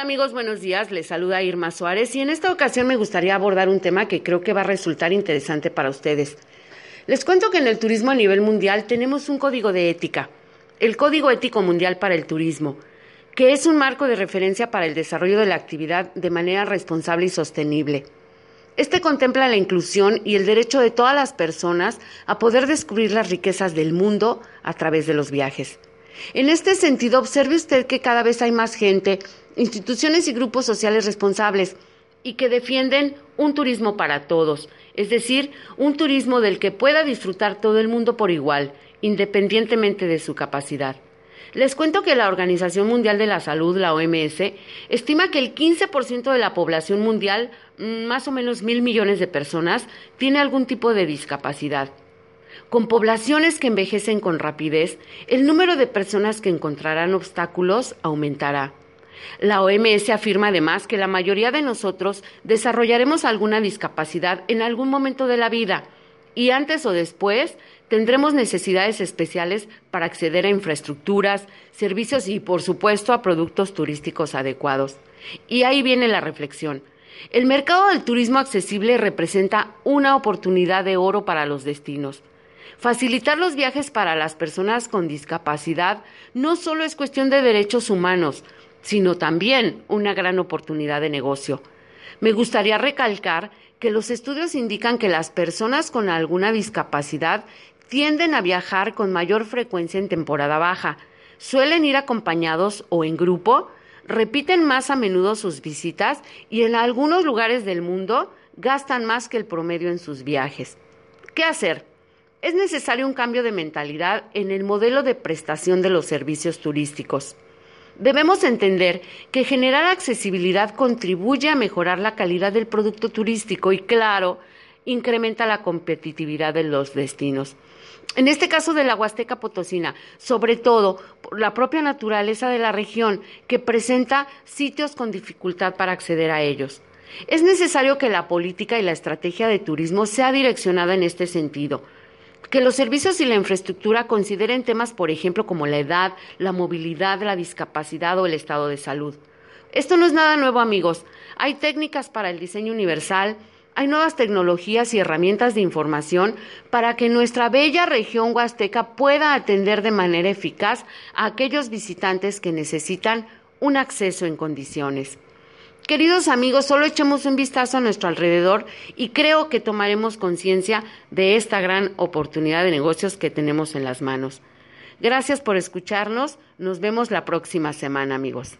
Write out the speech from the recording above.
Amigos? Buenos días. Les saluda Irma Suárez y en esta ocasión me gustaría abordar un tema que creo que va a resultar interesante para ustedes. Les cuento que en el turismo a nivel mundial tenemos un código de ética, el Código Ético Mundial para el Turismo, que es un marco de referencia para el desarrollo de la actividad de manera responsable y sostenible. Este contempla la inclusión y el derecho de todas las personas a poder descubrir las riquezas del mundo a través de los viajes. En este sentido, observe usted que cada vez hay más gente, instituciones y grupos sociales responsables y que defienden un turismo para todos, es decir, un turismo del que pueda disfrutar todo el mundo por igual, independientemente de su capacidad. Les cuento que la Organización Mundial de la Salud, la OMS, estima que el 15% de la población mundial, mm, más o menos mil millones de personas, tiene algún tipo de discapacidad. Con poblaciones que envejecen con rapidez, el número de personas que encontrarán obstáculos aumentará. La OMS afirma además que la mayoría de nosotros desarrollaremos alguna discapacidad en algún momento de la vida y antes o después tendremos necesidades especiales para acceder a infraestructuras, servicios y, por supuesto, a productos turísticos adecuados. Y ahí viene la reflexión. El mercado del turismo accesible representa una oportunidad de oro para los destinos. Facilitar los viajes para las personas con discapacidad no solo es cuestión de derechos humanos, sino también una gran oportunidad de negocio. Me gustaría recalcar que los estudios indican que las personas con alguna discapacidad tienden a viajar con mayor frecuencia en temporada baja, suelen ir acompañados o en grupo, repiten más a menudo sus visitas y en algunos lugares del mundo gastan más que el promedio en sus viajes. ¿Qué hacer? Es necesario un cambio de mentalidad en el modelo de prestación de los servicios turísticos. Debemos entender que generar accesibilidad contribuye a mejorar la calidad del producto turístico y, claro, incrementa la competitividad de los destinos. En este caso de la Huasteca Potosina, sobre todo por la propia naturaleza de la región que presenta sitios con dificultad para acceder a ellos. Es necesario que la política y la estrategia de turismo sea direccionada en este sentido que los servicios y la infraestructura consideren temas, por ejemplo, como la edad, la movilidad, la discapacidad o el estado de salud. Esto no es nada nuevo, amigos. Hay técnicas para el diseño universal, hay nuevas tecnologías y herramientas de información para que nuestra bella región huasteca pueda atender de manera eficaz a aquellos visitantes que necesitan un acceso en condiciones. Queridos amigos, solo echemos un vistazo a nuestro alrededor y creo que tomaremos conciencia de esta gran oportunidad de negocios que tenemos en las manos. Gracias por escucharnos. Nos vemos la próxima semana, amigos.